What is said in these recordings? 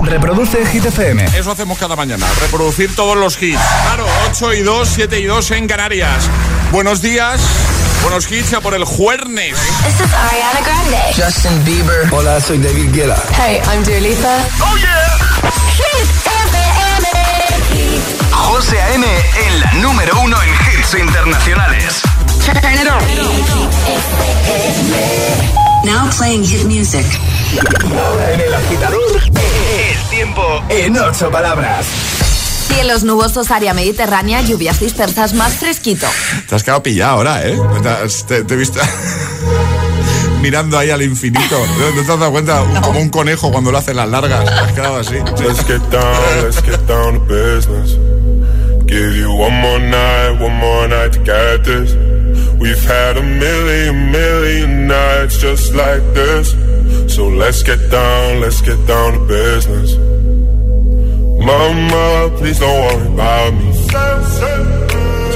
Reproduce Hit FM. Eso hacemos cada mañana, reproducir todos los hits. Claro, 8 y 2, 7 y 2 en Canarias. Buenos días. Buenos hits a por el jueves. This is Ariana Grande. Justin Bieber. Hola, soy David Guetta. Hey, I'm Dua Lipa. ¡Oh, yeah! Hit FM. José A.M. en la número uno en hits internacionales. Turn it on. Now playing hit music. En el agitador, el tiempo en ocho palabras. Cielos nubosos, área mediterránea, lluvias dispersas, más fresquito. Te has quedado pillado ahora, ¿eh? Te, te he visto mirando ahí al infinito. ¿No te has dado cuenta? Como un conejo cuando lo hace las largas. Te has quedado así. Let's get down, let's get down to business. Give you one more night, one more night to get this. We've had a million, million nights just like this. So let's get down, let's get down to business. Mama, please don't worry about me.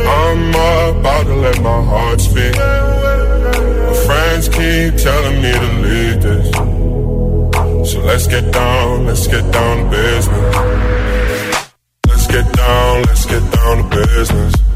I'm about to let my heart speak. My friends keep telling me to leave this. So let's get down, let's get down to business. Let's get down, let's get down to business.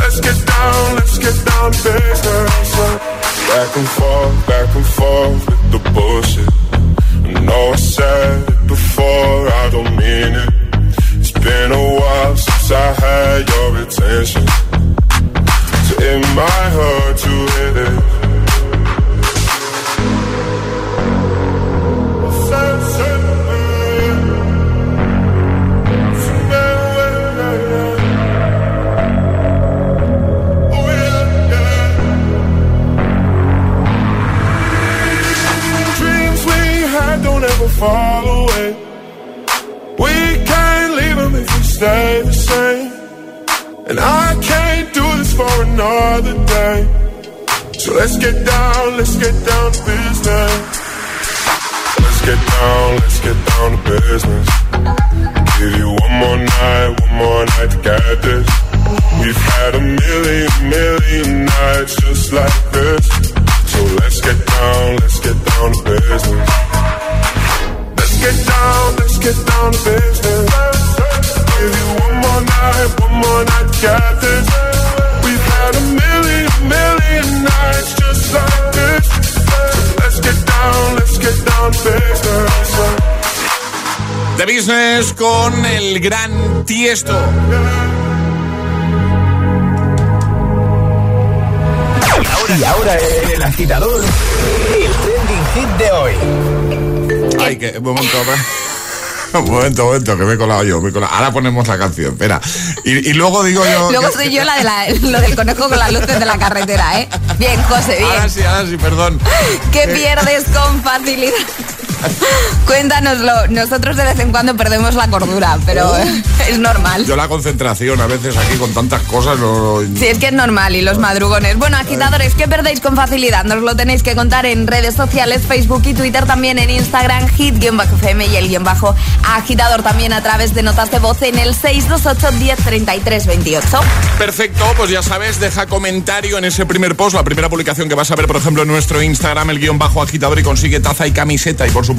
Let's get down, let's get down to business. Back and forth, back and forth with the bullshit. I know I said it before, I don't mean it. It's been a while since I had your attention. So it might Con el gran Tiesto. Y ahora el agitador, el trending hit de hoy. Ay, que un momento. Un momento, un momento, que me he colado yo. Me he colado. Ahora ponemos la canción, espera. Y, y luego digo yo. Luego que- soy yo la de la, lo del conejo con las luces de la carretera, ¿eh? Bien, José, bien. Ahora sí, ahora sí, perdón. que pierdes con facilidad. Cuéntanoslo. Nosotros de vez en cuando perdemos la cordura, pero es normal. Yo la concentración a veces aquí con tantas cosas no... Sí, es que es normal y los madrugones. Bueno, agitadores, ¿qué perdéis con facilidad? Nos lo tenéis que contar en redes sociales, Facebook y Twitter, también en Instagram, hit-fm y el guion bajo agitador también a través de notas de voz en el 628 1033 28. Perfecto, pues ya sabes, deja comentario en ese primer post, la primera publicación que vas a ver, por ejemplo, en nuestro Instagram, el guion bajo agitador y consigue taza y camiseta. Y por supuesto,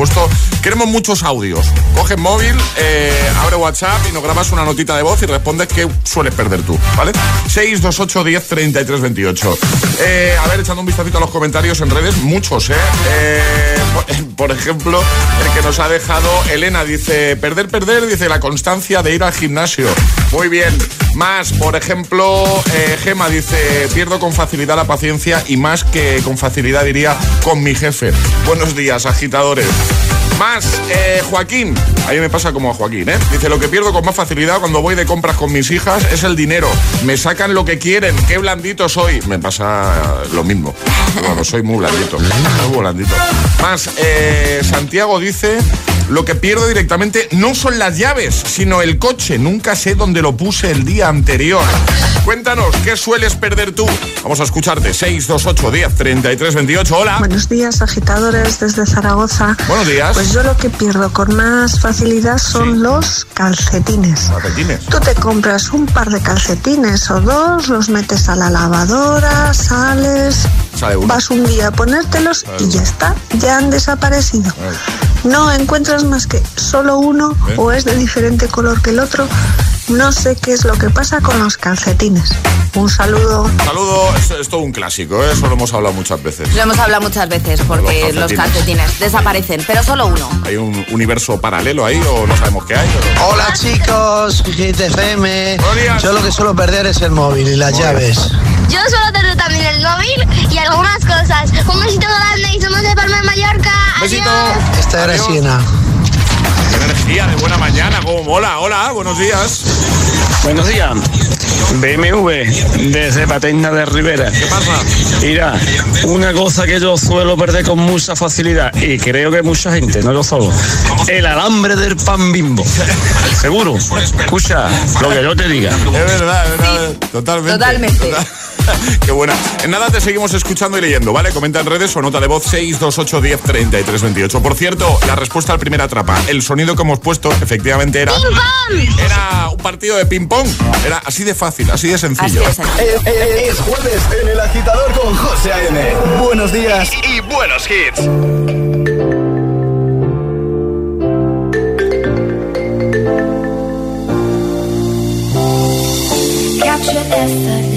queremos muchos audios. Coge móvil, eh, abre WhatsApp y nos grabas una notita de voz y respondes qué sueles perder tú, ¿vale? 628 10 33 28. Eh, a ver, echando un vistacito a los comentarios en redes, muchos, ¿eh? Eh, por, ejemplo, el que nos ha dejado Elena dice, perder, perder, dice la constancia de ir al gimnasio. Muy bien. Más, por ejemplo, eh, Gema dice, pierdo con facilidad la paciencia y más que con facilidad diría con mi jefe. Buenos días, agitadores. Más, eh, Joaquín, a mí me pasa como a Joaquín, ¿eh? Dice, lo que pierdo con más facilidad cuando voy de compras con mis hijas es el dinero. Me sacan lo que quieren, qué blandito soy. Me pasa lo mismo. Bueno, soy muy blandito, muy blandito. Más, eh, Santiago dice, Lo que pierdo directamente no son las llaves, sino el coche. Nunca sé dónde lo puse el día anterior. Cuéntanos, ¿qué sueles perder tú? Vamos a escucharte. 628 10 33 28. Hola. Buenos días, agitadores desde Zaragoza. Buenos días. Pues yo lo que pierdo con más facilidad son Sí. los calcetines. Calcetines. Tú te compras un par de calcetines o dos, los metes a la lavadora, sales, Sale uno. vas un día a ponértelos y ya está, ya han desaparecido. No encuentras más que solo uno ¿Eh? o es de diferente color que el otro. No sé qué es lo que pasa con los calcetines. Un saludo. Saludo, es, es todo un clásico, ¿eh? eso lo hemos hablado muchas veces. Lo hemos hablado muchas veces porque Los los calcetines. calcetines desaparecen, pero solo uno. ¿Hay un universo paralelo ahí o no sabemos qué hay? o- Hola chicos, Hit FM. Buenos días. Yo lo que suelo perder es el móvil y las llaves. Yo suelo tener también el móvil y algunas cosas. Un besito grande y somos de Palma de Mallorca. Besito. Adiós. Esta era Adiós. Siena. Energía de buena mañana, como mola. Hola, buenos días. Buenos días. BMW desde Paterna de Rivera. ¿Qué pasa? Mira, una cosa que yo suelo perder con mucha facilidad y creo que mucha gente, no yo solo, el alambre del pan bimbo. ¿Seguro? Escucha lo que yo te diga. Es verdad, es verdad. Totalmente. Totalmente. Total- Qué buena. En nada te seguimos escuchando y leyendo, ¿vale? Comenta en redes o nota de voz 628 10 33 28. Por cierto, la respuesta al primer atrapa. El sonido que hemos puesto efectivamente era. Era un partido de ping-pong. Era así de fácil, así de Así sencillo. es. Es, es- es jueves en el agitador con José A.M. Buenos días y buenos hits. Captured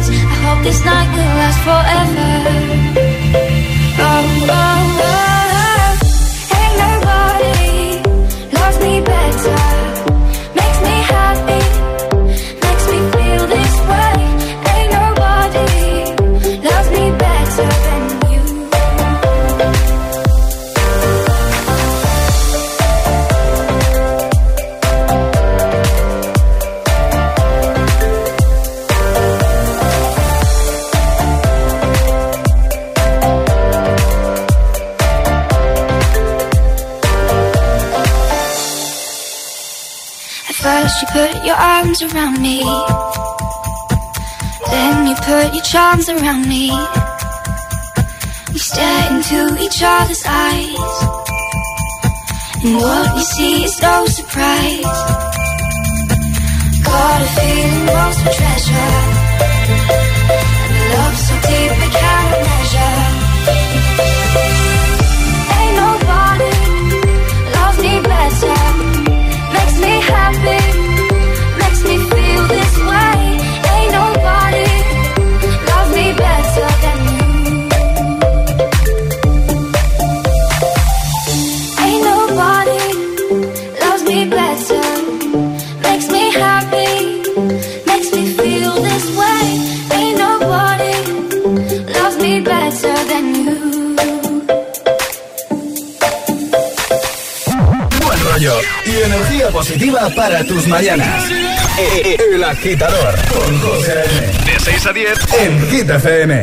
Stars. I hope this night will last forever. Around me. Then you put your charms around me. We stare into each other's eyes. And what we see is no surprise. Got a feeling lost for treasure. And love so deep we cannot measure y energía positiva para tus mañanas. E- El agitador con José. De 6 a 10 en Hit FM.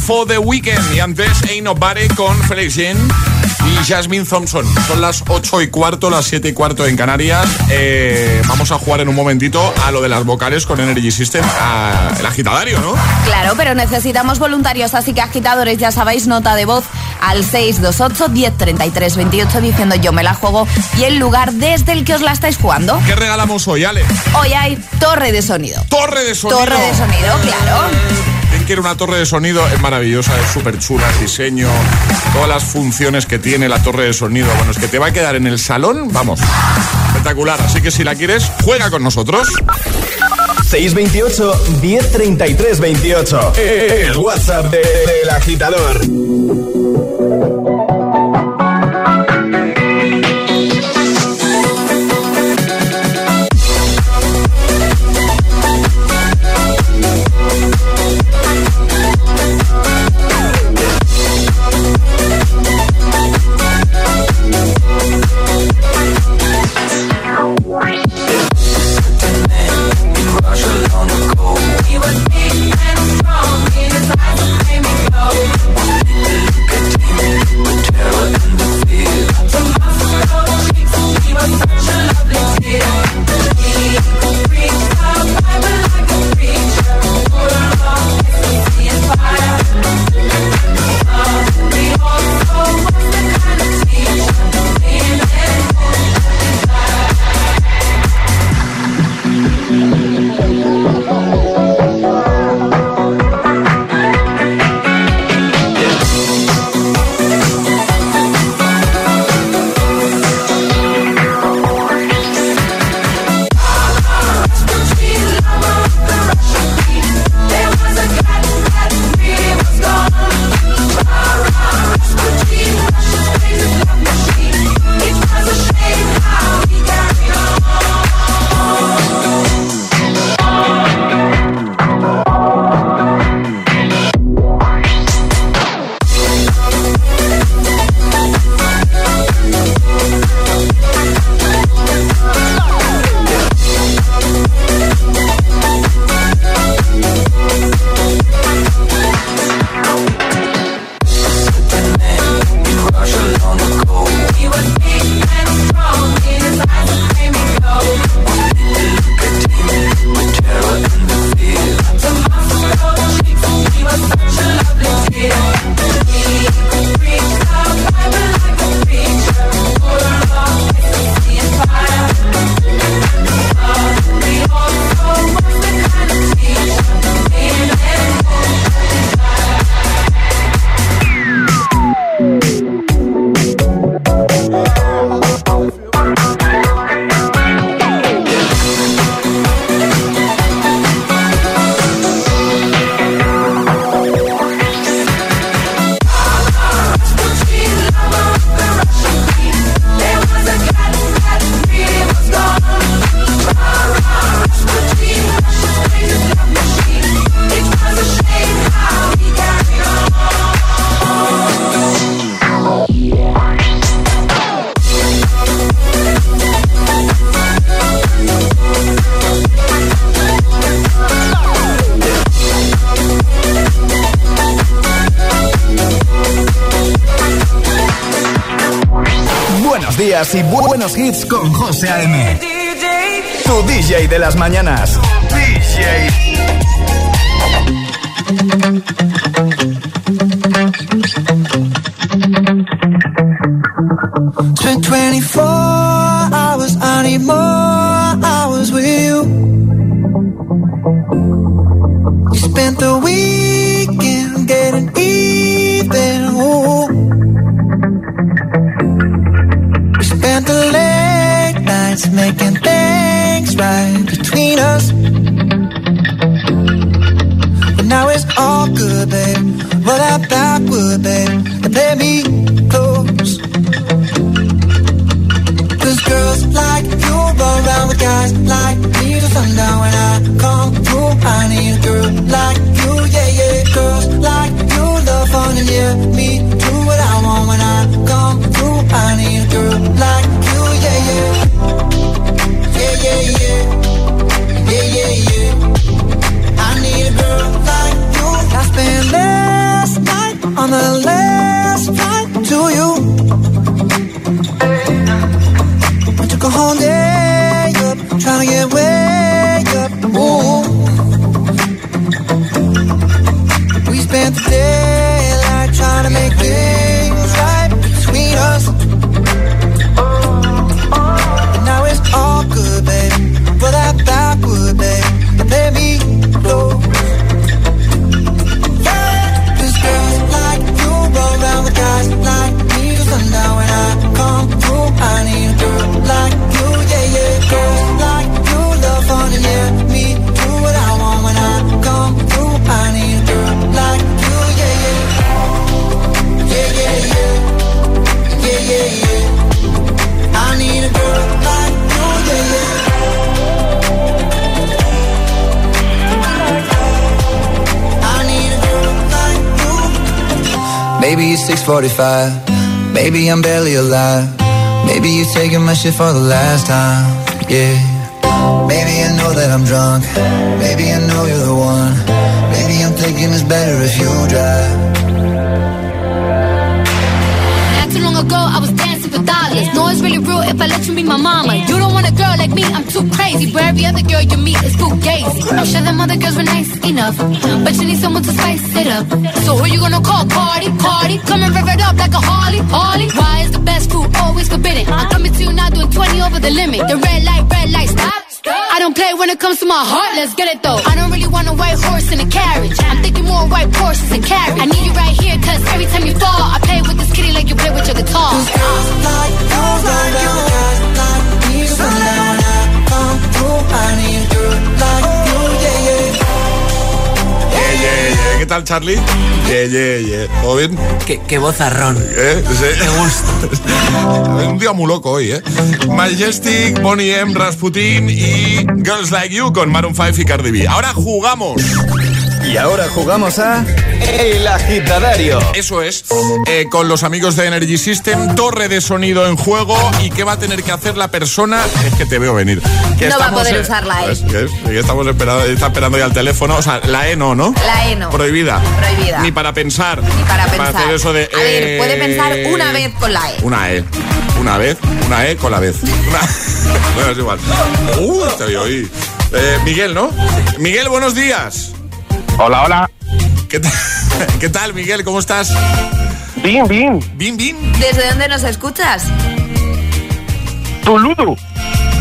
Info The Weekend y antes Ain't Nobody con Felix Jean y Jasmine Thompson. Son las 8 y cuarto, las 7 y cuarto en Canarias. Eh, vamos a jugar en un momentito a lo de las vocales con Energy System, a el agitadario, ¿no? Claro, pero necesitamos voluntarios, así que agitadores, ya sabéis, nota de voz al 628 1033 28 diciendo yo me la juego y el lugar desde el que os la estáis jugando. ¿Qué regalamos hoy, Ale? Hoy hay torre de sonido. Torre de sonido. Torre de sonido, claro. ¿Quién quiere una torre de sonido? Es maravillosa, es súper chula, diseño, todas las funciones que tiene la torre de sonido. Bueno, es que te va a quedar en el salón, vamos, espectacular. Así que si la quieres, juega con nosotros. 628 1033 28. El WhatsApp de- del agitador. Tu DJ de las mañanas. Guys like me till sundown when I come through. I need a girl like you, yeah, yeah. Girls like you love fun and yeah, me do what I want when I come through. I need a girl like you, yeah, yeah. Yeah, yeah, yeah. Yeah, yeah, yeah. I need a girl like you. I spent last night on the last flight to you. Maybe it's 645. Maybe I'm barely alive. Maybe you're taking my shit for the last time. Yeah. Maybe I know that I'm drunk. Maybe I know you're the one. Maybe I'm thinking it's better if you drive. Not too long ago, I was dancing for dollars. No, it's really real if I let you be my mama. You don't want a girl like me, I'm too crazy. Where every other girl you meet is too gazy. I'm sure them other girls were nice enough, but you need someone to spice it up. So who you gonna call? Cardi, Cardi. Come and rev it up like a Harley, Harley. Why is the best food always forbidden? I'm coming to you now doing 20 over the limit. The red light, red light, stop. I don't play when it comes to my heart, let's get it though. I don't really want a white horse in a carriage. I'm thinking more white horses and carriage. I need you right here, cause every time you fall, I play with this kitty like you play with your guitar. Like you, like you, like tal, Charlie? Yeah, yeah, yeah. ¿Todo bien? Qué, qué vozarrón. ¿Eh? Sí. gusta. Un día muy loco hoy, ¿eh? Majestic, Bonnie M, Rasputin y Girls Like You con Maroon 5 y Cardi B. Ahora jugamos. Y ahora jugamos a El Agitadario. Eso es, eh, con los amigos de Energy System, torre de sonido en juego y qué va a tener que hacer la persona. Es que te veo venir. Que No va a poder usar la E. Es que- estamos esperando, está esperando ya el teléfono. O sea, la E no, ¿no? La E no. Prohibida. Prohibida. Ni para pensar. Ni para pensar. hacer eso de. A ver, eh, puede pensar una vez con la E. Una E. Una vez, una E con la vez. Una- bueno, es igual. Uh, te veo ahí. Eh, Miguel, ¿no? Miguel, buenos días. Hola, hola. ¿Qué tal, ¿Qué tal Miguel? ¿Cómo estás? Bien, bien. Bien, bien. ¿Desde dónde nos escuchas? Tuludu.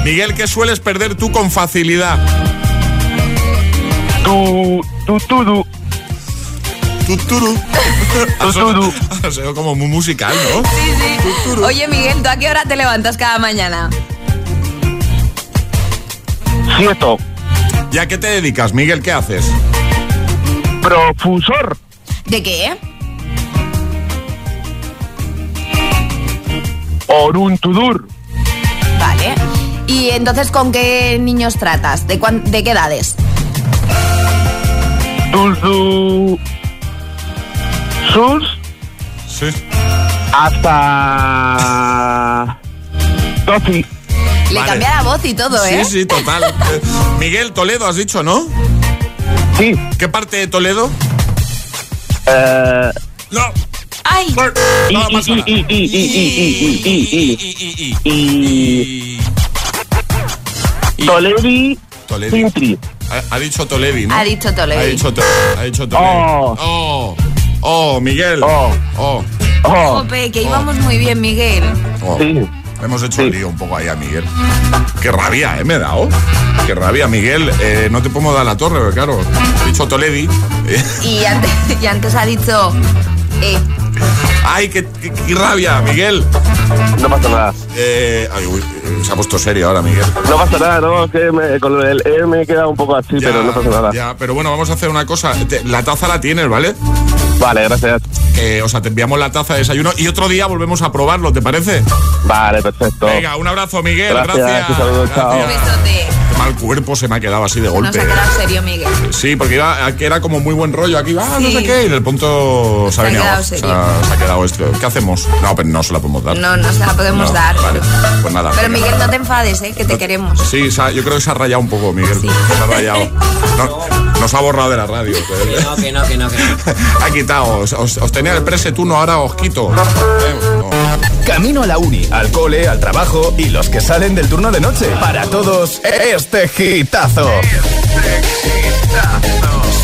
Miguel, ¿qué sueles perder tú con facilidad? Tu, tu, tudu. Tuturu. Tuturu. O sea, como muy musical, ¿no? Sí, sí. Oye, Miguel, ¿tú a qué hora te levantas cada mañana? Cierto. ¿Y a qué te dedicas, Miguel? ¿Qué haces? Profusor. ¿De qué? Oruntudur. Vale. ¿Y entonces con qué niños tratas? ¿De, cuán- de qué edades? Sus. Sí. Hasta. Tofi. Le Vale. cambia la voz y todo, ¿eh? Sí, sí, total. Miguel, Toledo, has dicho, ¿no? Sí. ¿Qué parte de Toledo? Uh... No. Ay. No, más Tolevi. Ha, dicho Tolevi, ¿no? Ha dicho Tolevi. Ha dicho, to ha dicho Tolevi. Oh. oh. Oh, Miguel. Oh. Oh. oh. Jope, que íbamos oh. muy bien, Miguel. Oh. Sí. Hemos hecho el lío un poco ahí a Miguel. Qué rabia, ¿eh? Me he dado. Qué rabia, Miguel. Eh, no te podemos dar la torre, porque, claro. He dicho Tolevi. eh. Y antes, y antes ha dicho... Eh, Ay, qué, qué- qué rabia, Miguel. No pasa nada. Eh, ay, uy, eh, se ha puesto serio ahora, Miguel. No pasa nada, no, es que me- con el E me he quedado un poco así, pero no pasa nada. Ya, pero bueno, vamos a hacer una cosa. Te- la taza la tienes, ¿vale? Vale, gracias. Que, o sea, te enviamos la taza de desayuno y otro día volvemos a probarlo, ¿te parece? Vale, perfecto. Venga, un abrazo, Miguel. Gracias, Gracias. un saludo, chao. un besote. Qué mal cuerpo se me ha quedado así de Nos golpe. ha quedado serio, Miguel. Sí, porque iba, era como muy buen rollo. Aquí va, no Sí. sé qué. Y el punto se, Se ha venido abajo. Se serio. ha, se ha quedado esto. ¿Qué hacemos? No, pero no se la podemos dar. No, no se la podemos No, dar. Vale, pues nada. Pero. Miguel, no te enfades, ¿eh? Que te queremos. Sí, yo creo que se ha rayado un poco, Miguel. Sí. Se ha rayado. No, nos ha borrado de la radio. Que no, que no, que no, que no. ha quitado. Os, os- os tenía el prese turno, ahora os quito. No. Camino a la uni, al cole, al trabajo y los que salen del turno de noche. Para todos, este gitazo.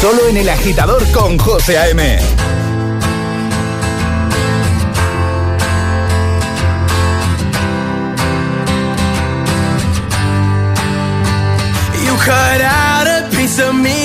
Solo en el agitador con José A.M. You cut out a piece of me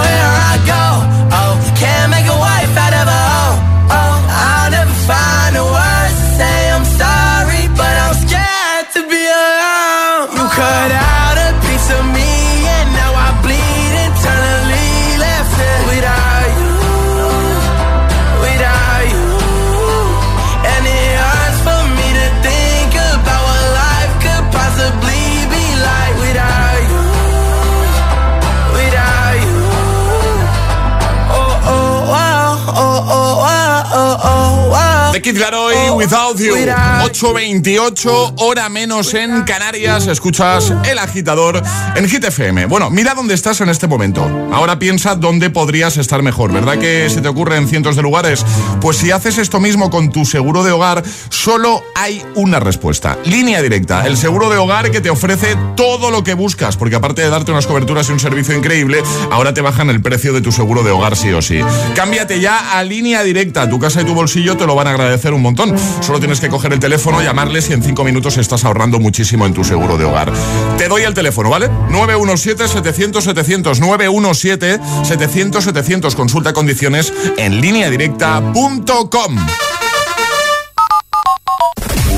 Without You. 8.28, hora menos en Canarias. Escuchas El Agitador en Hit FM. Bueno, mira dónde estás en este momento. Ahora piensa dónde podrías estar mejor. ¿Verdad que se te ocurre en cientos de lugares? Pues si haces esto mismo con tu seguro de hogar, solo hay una respuesta. Línea directa. El seguro de hogar que te ofrece todo lo que buscas. Porque aparte de darte unas coberturas y un servicio increíble, ahora te bajan el precio de tu seguro de hogar sí o sí. Cámbiate ya a línea directa. Tu casa y tu bolsillo te lo van a agradecer un montón. Solo tienes que coger el teléfono, llamarles y en cinco minutos estás ahorrando muchísimo en tu seguro de hogar. Te doy el teléfono, ¿vale? 917-700-700. 917-700-700. Consulta condiciones en lineadirecta.com.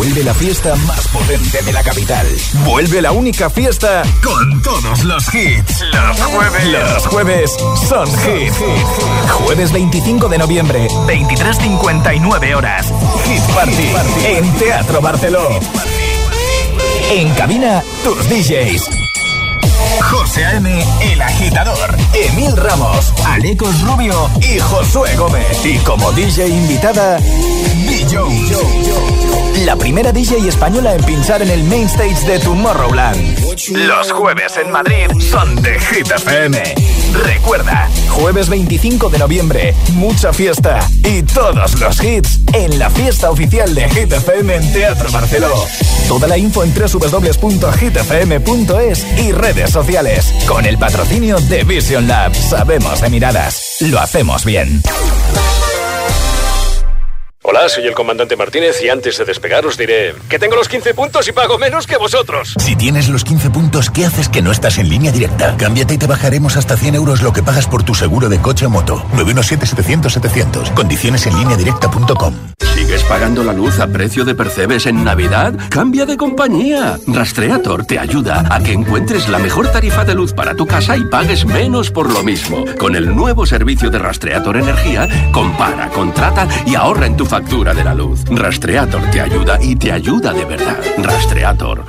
Vuelve la fiesta más potente de la capital. Vuelve la única fiesta con todos los hits. Los jueves. Los jueves son hit. Jueves 25 de noviembre, 23.59 horas. Hit Party en Teatro Barceló. En cabina, tus DJs. José A.M., El Agitador, Emil Ramos, Alecos Rubio y Josué Gómez. Y como DJ invitada, Joe. La primera DJ española en pinchar en el main stage de Tomorrowland. Los jueves en Madrid son de Hit FM. Recuerda, jueves 25 de noviembre, mucha fiesta y todos los hits en la fiesta oficial de Hit FM en Teatro Barceló. Toda la info en www.hitfm.es y redes sociales. Con el patrocinio de Vision Lab. Sabemos de miradas. Lo hacemos bien. Hola, soy el comandante Martínez y antes de despegar os diré que tengo los 15 puntos y pago menos que vosotros. Si tienes los 15 puntos, ¿qué haces que no estás en línea directa? Cámbiate y te bajaremos hasta 100 euros lo que pagas por tu seguro de coche o moto. 917-700-700. Condiciones en línea directa.com. ¿Sigues pagando la luz a precio de percebes en Navidad? Cambia de compañía. Rastreator te ayuda a que encuentres la mejor tarifa de luz para tu casa y pagues menos por lo mismo. Con el nuevo servicio de Rastreator Energía, compara, contrata y ahorra en tu factura de la luz. Rastreator te ayuda y te ayuda de verdad. Rastreator.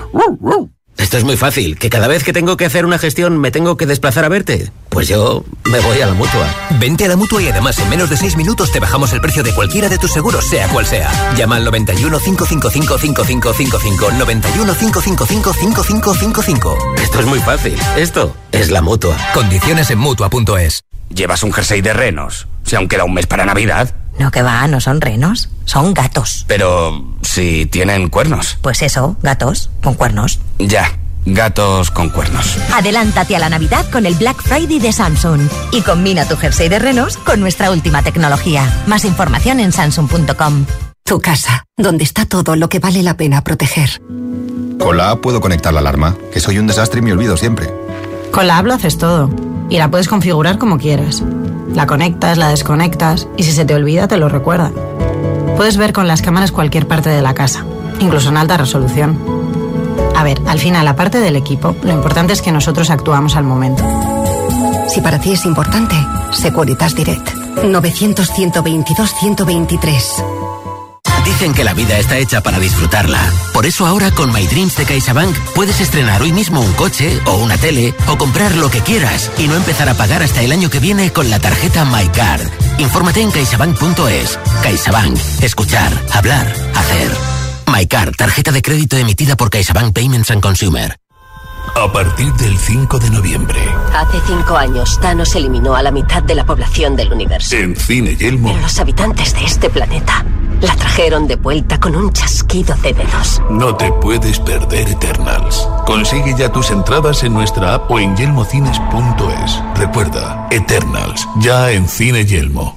Esto es muy fácil, que cada vez que tengo que hacer una gestión me tengo que desplazar a verte. Pues yo me voy a la mutua. Vente a la mutua y además en menos de 6 minutos te bajamos el precio de cualquiera de tus seguros, sea cual sea. Llama al 91 555 5555 91 555 5555. Esto es muy fácil. Esto es la mutua. Condiciones en mutua.es. Llevas un jersey de renos. Si aún queda un mes para Navidad. No, que va, no son renos, son gatos. Pero si tienen cuernos. Pues eso, gatos con cuernos. Ya, gatos con cuernos. Adelántate a la Navidad con el Black Friday de Samsung y combina tu jersey de renos con nuestra última tecnología. Más información en samsung.com. Tu casa, donde está todo lo que vale la pena proteger. Con la app puedo conectar la alarma, que soy un desastre y me olvido siempre. Con la app lo haces todo y la puedes configurar como quieras. La conectas, la desconectas y si se te olvida te lo recuerda. Puedes ver con las cámaras cualquier parte de la casa, incluso en alta resolución. A ver, al final, aparte del equipo, lo importante es que nosotros actuamos al momento. Si para ti es importante, Securitas Direct. 900-122-123. Dicen que la vida está hecha para disfrutarla. Por eso ahora con My Dreams de CaixaBank puedes estrenar hoy mismo un coche o una tele o comprar lo que quieras y no empezar a pagar hasta el año que viene con la tarjeta MyCard. Infórmate en caixabank.es. CaixaBank. Escuchar, hablar, hacer. MyCard, tarjeta de crédito emitida por CaixaBank Payments and Consumer. A partir del 5 de noviembre, Hace cinco años, Thanos eliminó a la mitad de la población del universo. en Cine Yelmo, Pero los habitantes de este planeta la trajeron de vuelta con un chasquido de dedos. no te puedes perder Eternals. Consigue ya tus entradas en nuestra app o en yelmocines.es. Recuerda, Eternals, ya en Cine Yelmo.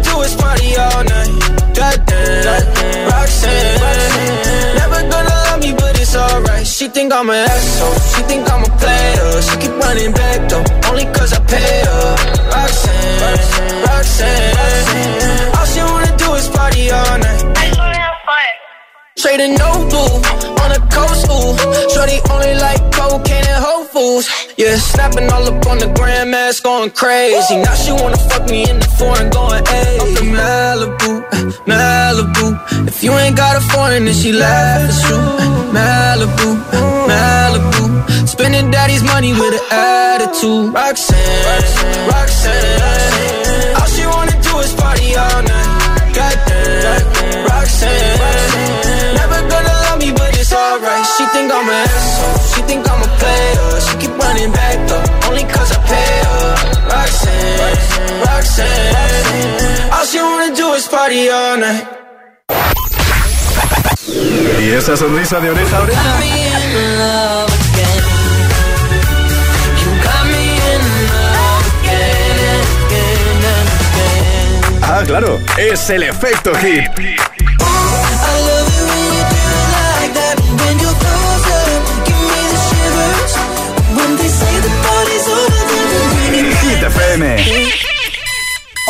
Roxanne. Never gonna love me, but it's alright. She think I'm an asshole. She think I'm a player. She keep running back though, only cause I pay her. Roxanne, Roxanne. All she wanna do is party all night. Trading no blue on the coast, ooh. Shorty only like cocaine and Whole Foods. Yeah, snapping all up on the grandmas, going crazy. Now she wanna fuck me in the foreign, going hey. Malibu, Malibu. If you ain't got a foreign, then she laughs. It's true. Malibu, Malibu. Spending daddy's money with an attitude. Roxanne, Roxanne, All she wanna do is party all night. Goddamn, Roxanne, Roxanne. Never gonna love me, but it's alright. She think I'm an asshole. She think I'm a player. She keep running back though, only cause I pay her. Roxanne, Roxanne. Roxanne. Night. ¿Y esa sonrisa de oreja a oreja? Ah, claro, es el efecto. Hit FM.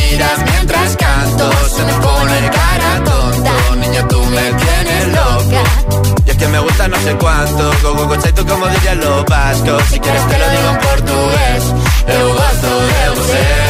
miras mientras canto, se me pone cara tonto. Niña, tú me tienes loca. Y es que me gusta no sé cuánto. Go, go, tú como dirían los vascos. Si quieres te lo digo en portugués. Eu gosto de você.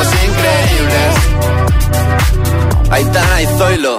somos increíbles. Aitana y Zoilo.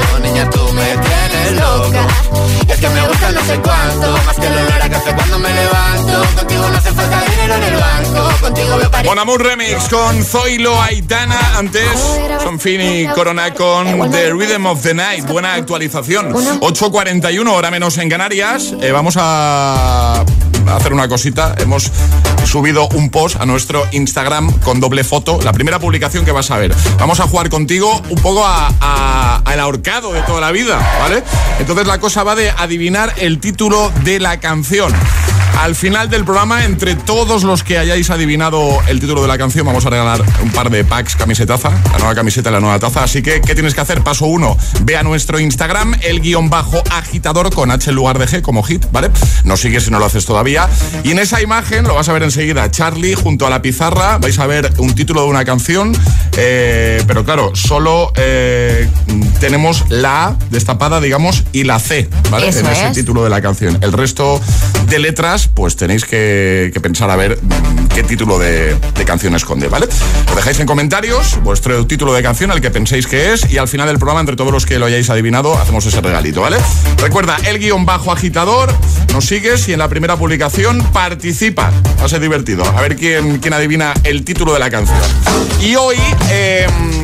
Niña, tú me tienes loca. Y es que me gusta no sé cuánto, más que el olor a café cuando me levanto. Contigo no hace falta dinero en el banco, contigo veo París. Bon Amour Remix con Zoilo Aitana. Antes, Son Fini Corona con The Rhythm of the Night. Buena actualización. 8.41, hora menos en Canarias. Eh, vamos a hacer una cosita. Hemos subido un post a nuestro Instagram con doble foto. La primera publicación que vas a ver. Vamos a jugar contigo un poco a, a- al ahorcado de toda la vida, ¿vale? Entonces la cosa va de adivinar el título de la canción. Al final del programa, entre todos los que hayáis adivinado el título de la canción, vamos a regalar un par de packs camisetaza, la nueva camiseta y la nueva taza. Así que, ¿qué tienes que hacer? Paso uno, ve a nuestro Instagram, el guion bajo agitador con H en lugar de G como hit, ¿vale? Nos sigues si no lo haces todavía. Y en esa imagen, lo vas a ver enseguida, Charlie junto a la pizarra, vais a ver un título de una canción, eh, pero claro, solo eh, tenemos la A destapada, digamos, y la C, ¿vale? Eso en ese es. título de la canción. El resto de letras, pues tenéis que, pensar a ver qué título de, canción esconde, ¿vale? Lo dejáis en comentarios, vuestro título de canción, el que penséis que es, y al final del programa, entre todos los que lo hayáis adivinado, hacemos ese regalito, ¿vale? Recuerda, el guion bajo agitador, nos sigues y en la primera publicación participa. Va a ser divertido. A ver quién, quién adivina el título de la canción. Y hoy... em,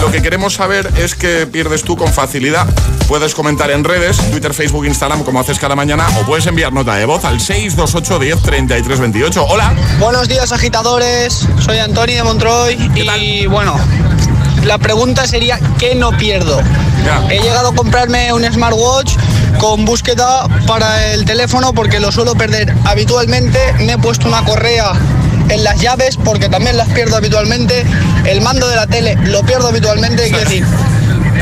lo que queremos saber es que pierdes tú con facilidad. Puedes comentar en redes, Twitter, Facebook, Instagram, como haces cada mañana, o puedes enviar nota de voz al 628 10 33 28. Hola. Buenos días agitadores, soy Antoni de Montroy y bueno, la pregunta sería ¿qué no pierdo? He llegado a comprarme un smartwatch con búsqueda para el teléfono porque lo suelo perder habitualmente, me he puesto una correa en las llaves porque también las pierdo habitualmente, el mando de la tele lo pierdo habitualmente, decir,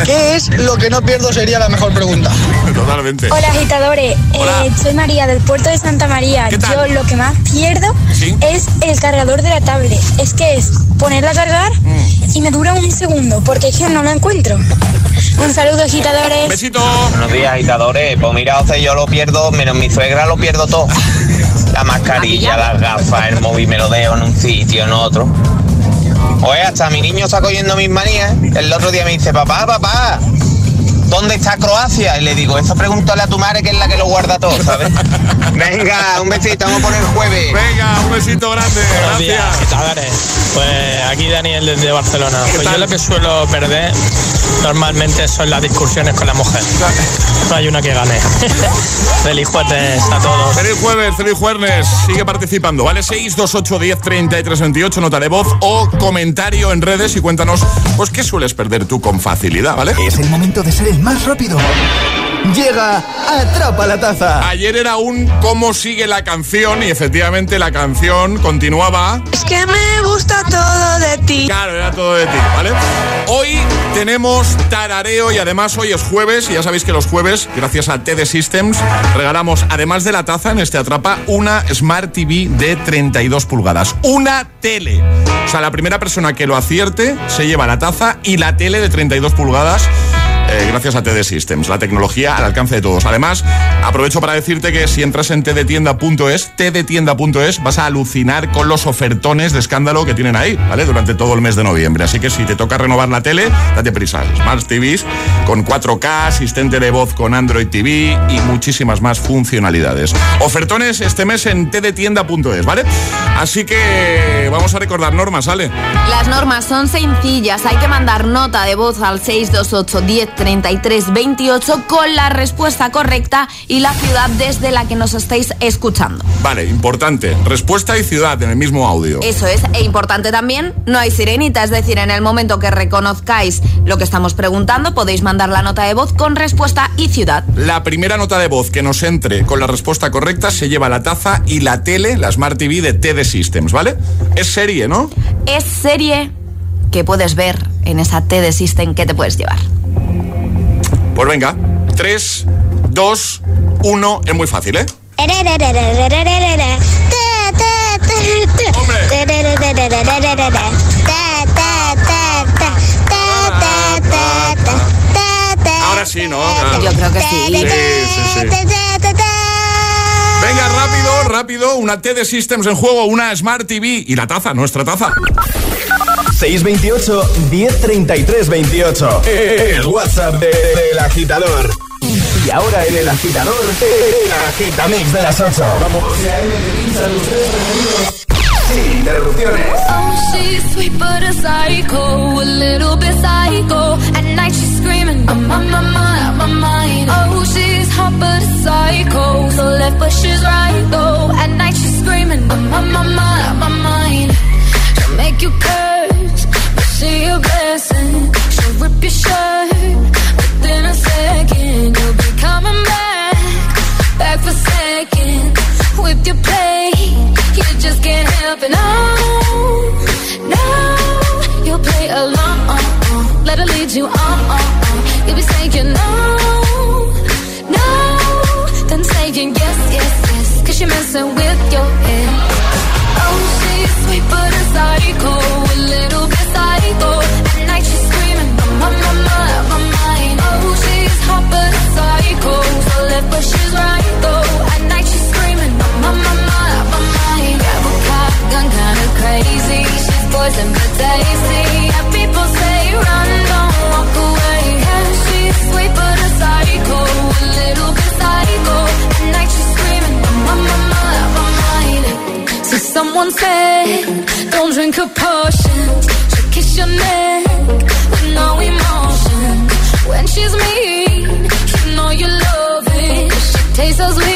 ¿qué es lo que no pierdo? Sería la mejor pregunta. Totalmente. Hola agitadores, Eh, soy María del puerto de Santa María. Yo lo que más pierdo es el cargador de la tablet. Es que es ponerla a cargar Mm. y me dura un segundo porque es que no lo encuentro. Un saludo agitadores. Besito. Buenos días, agitadores. Pues mira, o sea, yo lo pierdo, menos mi suegra lo pierdo todo. La mascarilla, las gafas, el móvil me lo dejo en un sitio, en otro. Oye, hasta mi niño está cogiendo mis manías. El otro día me dice, papá, papá, ¿dónde está Croacia? Y le digo, eso pregúntale a tu madre que es la que lo guarda todo, ¿sabes? Venga, un besito, vamos a poner jueves. Venga, un besito grande. Buenos días, agitadores. Pues aquí Daniel desde Barcelona. Pues yo lo que suelo perder normalmente son las discusiones con la mujer. No hay una que gane. Feliz jueves a todos. Feliz jueves, feliz jueves. Sigue participando, ¿vale? 628 10 33 28, nota de voz o comentario en redes y cuéntanos, pues, ¿qué sueles perder tú con facilidad, ¿vale? Es el momento de ser el más rápido. Llega Atrapa la Taza. Ayer era un cómo sigue la canción y efectivamente la canción continuaba. Es que me gusta todo de ti. Claro, era todo de ti, ¿vale? Hoy tenemos tarareo y además hoy es jueves y ya sabéis que los jueves, gracias a TD Systems, regalamos además de la taza en este Atrapa una Smart TV de 32 pulgadas. Una tele. O sea, la primera persona que lo acierte se lleva la taza y la tele de 32 pulgadas eh, gracias a TD Systems, la tecnología al alcance de todos. Además, aprovecho para decirte que si entras en tdtienda.es, tdtienda.es, vas a alucinar con los ofertones de escándalo que tienen ahí, ¿vale? Durante todo el mes de noviembre. Así que si te toca renovar la tele, date prisa. Smart TVs con 4K, asistente de voz con Android TV y muchísimas más funcionalidades. Ofertones este mes en tdtienda.es, ¿vale? Así que vamos a recordar normas, ¿sale? Las normas son sencillas. Hay que mandar nota de voz al 628 10 33 28 con la respuesta correcta y la ciudad desde la que nos estáis escuchando. Vale, importante. Respuesta y ciudad en el mismo audio. Eso es. E importante también, no hay sirenita, es decir, en el momento que reconozcáis lo que estamos preguntando, podéis mandar la nota de voz con respuesta y ciudad. La primera nota de voz que nos entre con la respuesta correcta se lleva la taza y la tele, la Smart TV de TD Systems, ¿vale? Es serie, ¿no? Es serie que puedes ver en esa TD System que te puedes llevar. Pues venga, 3, 2, 1, es muy fácil, ¿eh? Ahora sí, ¿no? Yo creo que sí. Sí, sí, sí. Venga, rápido, rápido, una T de Systems en juego, una Smart TV y la taza, nuestra taza. 628 1033 28. El WhatsApp de- del agitador. Y ahora en el agitador, el agitamix de las 8. Vamos. Sin interrupciones. Oh, she's sweet but a psycho, a little bit psycho. At night she's screaming, I'm on my mind, my mind. Oh, she's hot but a psycho, so left but she's right though. At night she's screaming, I'm on my mind, my mind. She'll make you curse, she a blessing. She'll rip your shirt within a second. You'll be coming back, back for second. With your play, you just can't help it. No, no, you'll play along. Let her lead you on. You'll be saying no, no, then saying yes, yes, yes. Cause you're messing with poison but tasty. Yeah, people say run, don't walk away. Yeah, she's sweet but a psycho, a little bit psycho. At night she's screaming, my, my, my mind. So someone said, don't drink her potion. She'll kiss your neck with no emotion. When she's mean, you know you love it. She tastes so sweet.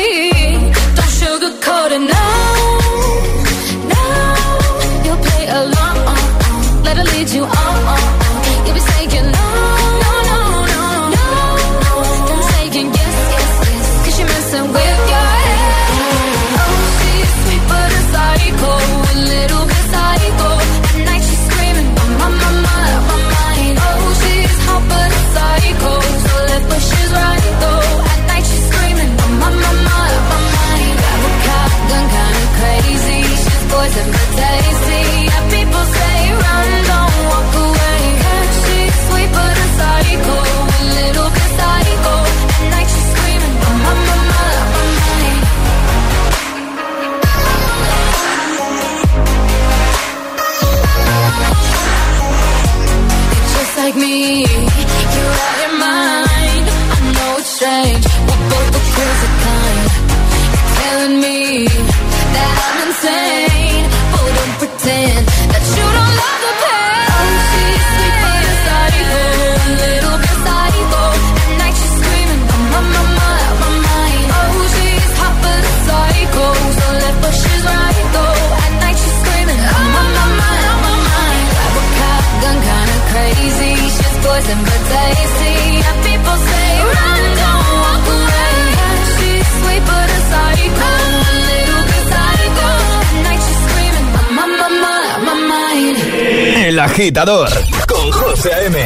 El agitador. Con José M.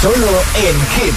Solo en Hit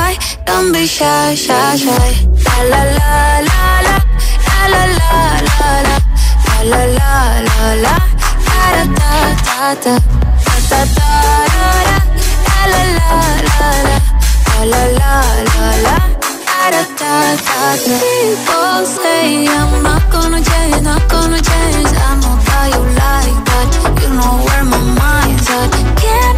Don't be shy, shy, shy. La la la la la. La la la la la. La la la la la. Da da da da. Da da da da da. La la la la la. La la la la la. Da da da da. People say I'm not gonna change, not gonna change. I know how you like that. You know where my mind's at. Can't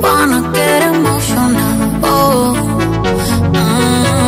Wanna get emotional. Oh. Mm,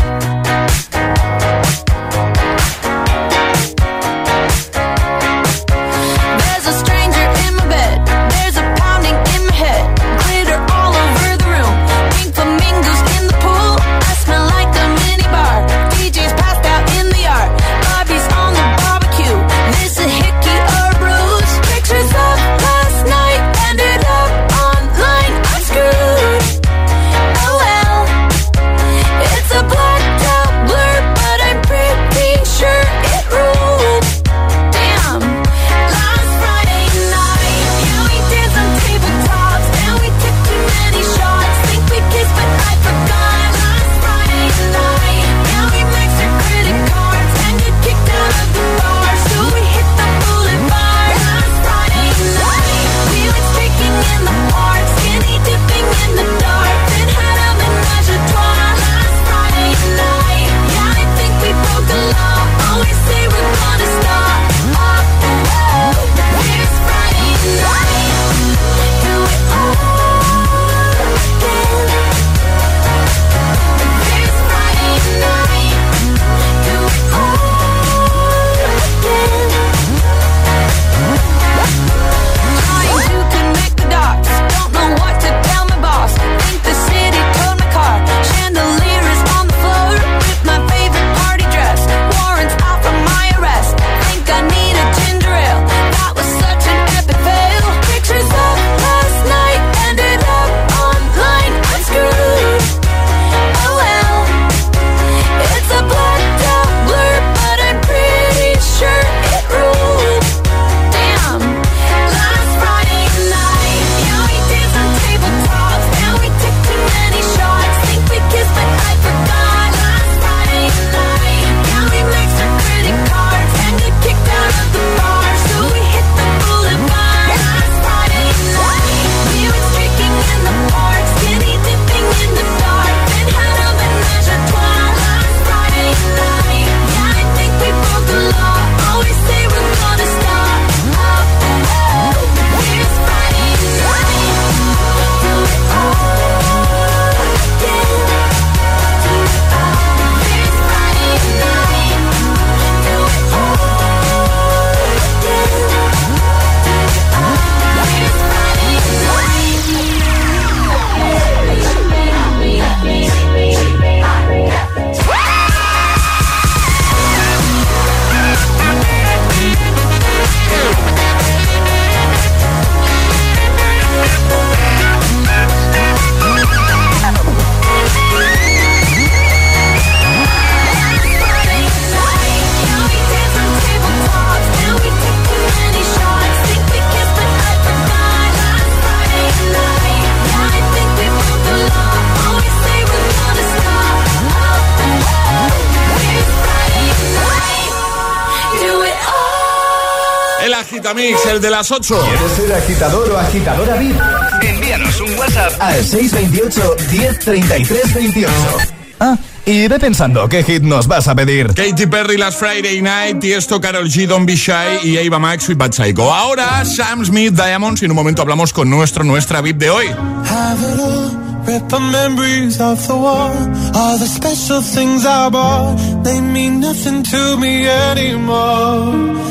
Las 8. ¿Quieres ser agitador o agitadora VIP? Envíanos un WhatsApp al 628 1033 28. Ah, y ve pensando qué hit nos vas a pedir. Katy Perry, Last Friday Night, y esto Carol G, Don't Be Shy y Ava Max, with Bad Psycho. Ahora, Sam Smith, Diamonds, y en un momento hablamos con nuestro, nuestra VIP de hoy. Rip the memories of the war. All the special things I bought, they mean nothing to me anymore.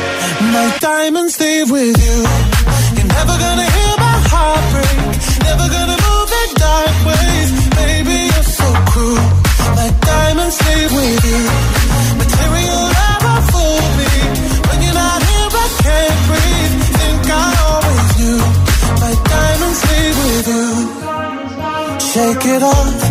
My diamonds leave with you. You're never gonna hear my heart break. Never gonna move in dark ways. Baby, you're so cruel my diamonds leave with you. Material never fool me. When you're not here, I can't breathe. Think I always knew. My diamonds leave with you. Shake it off.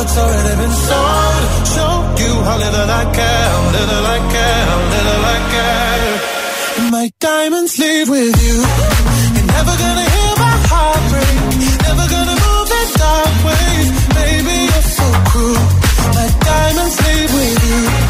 Heart's already been sold. Show you how little I care, little I care, little I care. My diamonds leave with you. You're never gonna hear my heart break. Never gonna move in dark ways. Baby, you're so cruel. My diamonds leave with you.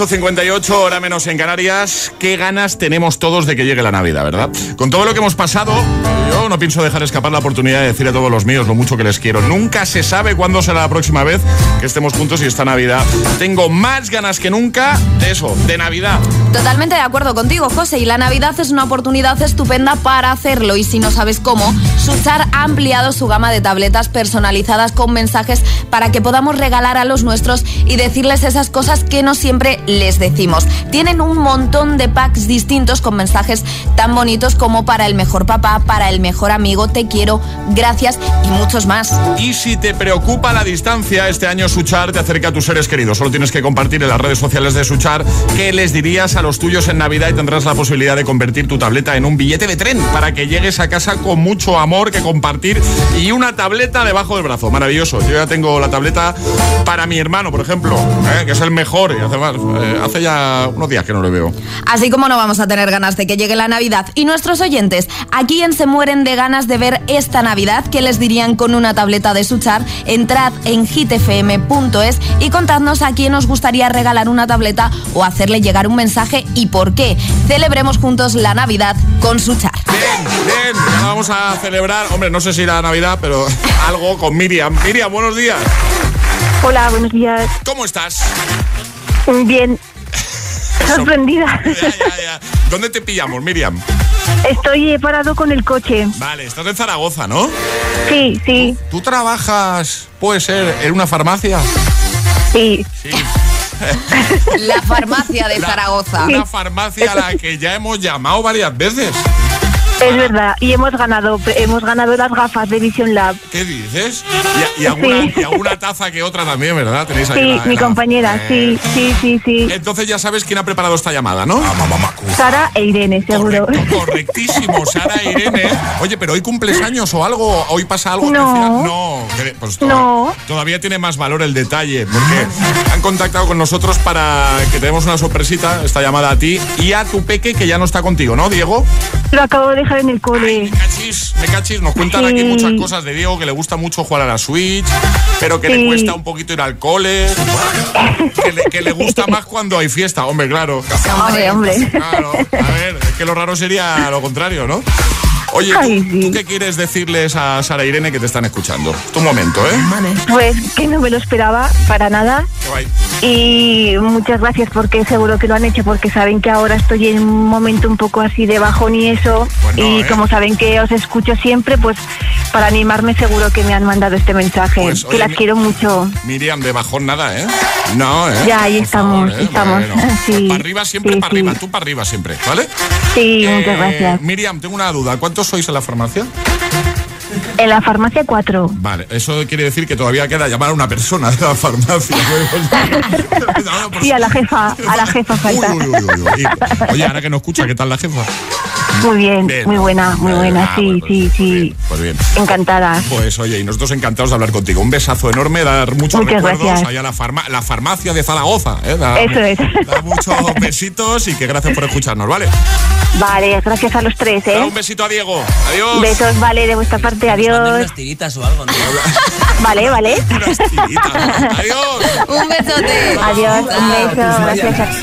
8.58, hora menos en Canarias. Qué ganas tenemos todos de que llegue la Navidad, ¿verdad? Con todo lo que hemos pasado, no pienso dejar escapar la oportunidad de decir a todos los míos lo mucho que les quiero. Nunca se sabe cuándo será la próxima vez que estemos juntos y esta Navidad. Tengo más ganas que nunca de eso, de Navidad. Totalmente de acuerdo contigo, José. Y la Navidad es una oportunidad estupenda para hacerlo. Y si no sabes cómo, Suchar ha ampliado su gama de tabletas personalizadas con mensajes para que podamos regalar a los nuestros y decirles esas cosas que no siempre les decimos. Tienen un montón de packs distintos con mensajes tan bonitos como para el mejor papá, para el mejor amigo, te quiero, gracias y muchos más. Y si te preocupa la distancia, este año Suchar te acerca a tus seres queridos. Solo tienes que compartir en las redes sociales de Suchar qué les dirías a los tuyos en Navidad y tendrás la posibilidad de convertir tu tableta en un billete de tren para que llegues a casa con mucho amor que compartir y una tableta debajo del brazo. Maravilloso. Yo ya tengo la tableta para mi hermano, por ejemplo, ¿eh? que es el mejor. Y hace, más, eh, hace ya unos días que no lo veo. Así como no vamos a tener ganas de que llegue la Navidad. Y nuestros oyentes, ¿a quién se mueren de ganas de ver esta Navidad? ¿Qué les dirían con una tableta de Suchar? Entrad en hitfm.es y contadnos a quién os gustaría regalar una tableta o hacerle llegar un mensaje y por qué. Celebremos juntos la Navidad con Suchar. Bien, bien, ya vamos a celebrar, hombre, no sé si la Navidad, pero algo con Miriam. Miriam, buenos días. Hola, buenos días. ¿Cómo estás? Bien. Sorprendida. Ya, ya, ya. ¿Dónde te pillamos, Miriam? Estoy parado con el coche. Vale, estás en Zaragoza, ¿no? Sí, sí. ¿Tú trabajas, puede ser, en una farmacia? Sí. Sí. La farmacia de Zaragoza. Una farmacia a la que ya hemos llamado varias veces. Es verdad, y hemos ganado, hemos ganado las gafas de Vision Lab. ¿Qué dices? Y, y alguna, Sí. y alguna taza que otra también, ¿verdad? Tenéis ahí Sí, la- mi la- compañera, Eh, sí, sí, sí, sí. Entonces ya sabes quién ha preparado esta llamada, ¿no? Sara e Irene, seguro. Correctísimo, Sara e Irene. Oye, pero hoy cumples años o algo, hoy pasa algo No. especial. No, pues toda- No. todavía tiene más valor el detalle, porque han contactado con nosotros para que te demos una sorpresita, esta llamada a ti y a tu peque que ya no está contigo, ¿no, Diego? Lo acabo de dejar en el cole. Me cachis, me cachis, nos cuentan Sí. aquí muchas cosas de Diego, que le gusta mucho jugar a la Switch, pero que le Sí. cuesta un poquito ir al cole, que le, que le gusta más cuando hay fiesta, hombre, claro. Hombre, hombre. Claro, a ver, es que lo raro sería lo contrario, ¿no? Oye, ¿tú, tú qué quieres decirles a Sara Irene que te están escuchando? Tu momento, ¿eh? Pues que no me lo esperaba para nada. Y muchas gracias porque seguro que lo han hecho porque saben que ahora estoy en un momento un poco así de bajón y eso. Pues no, y ¿eh? como saben que os escucho siempre, pues para animarme seguro que me han mandado este mensaje. Pues, que oye, las quiero mucho. Miriam, de bajón nada, ¿eh? No, ¿eh? Ya, ahí Por estamos, favor, ¿eh? estamos. Bueno. Sí, Para arriba siempre, sí, para sí. arriba, tú para arriba siempre, ¿vale? Sí, Eh, muchas gracias. Miriam, tengo una duda. ¿Cuántos sois en la farmacia? En la farmacia 4. Vale, eso quiere decir que todavía queda llamar a una persona de la farmacia. Sí, a la jefa, a la jefa falta. Uy, uy, uy, uy. Oye, ahora que no escucha, ¿qué tal la jefa? Muy bien, Bien. muy buena, muy buena, Ah, sí, bueno, sí, sí. Pues bien. Encantada. Pues oye, y nosotros encantados de hablar contigo. Un besazo enorme, dar muchos Muchas recuerdos gracias. allá a la, farma- la farmacia de Zaragoza. ¿eh? Da- Eso es. da muchos besitos y que gracias por escucharnos, ¿vale? Vale, gracias a los tres, Da ¿eh? un besito a Diego. Adiós. Besos, vale, de vuestra parte, adiós. Tiritas o algo, ¿no? Vale, vale. Adiós. Un besote. Adiós, un beso, gracias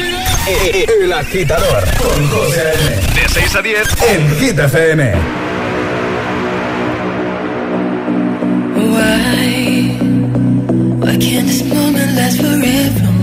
El agitador con José. De 6 a 10 en Hit FM. Why? Why can't this moment last forever?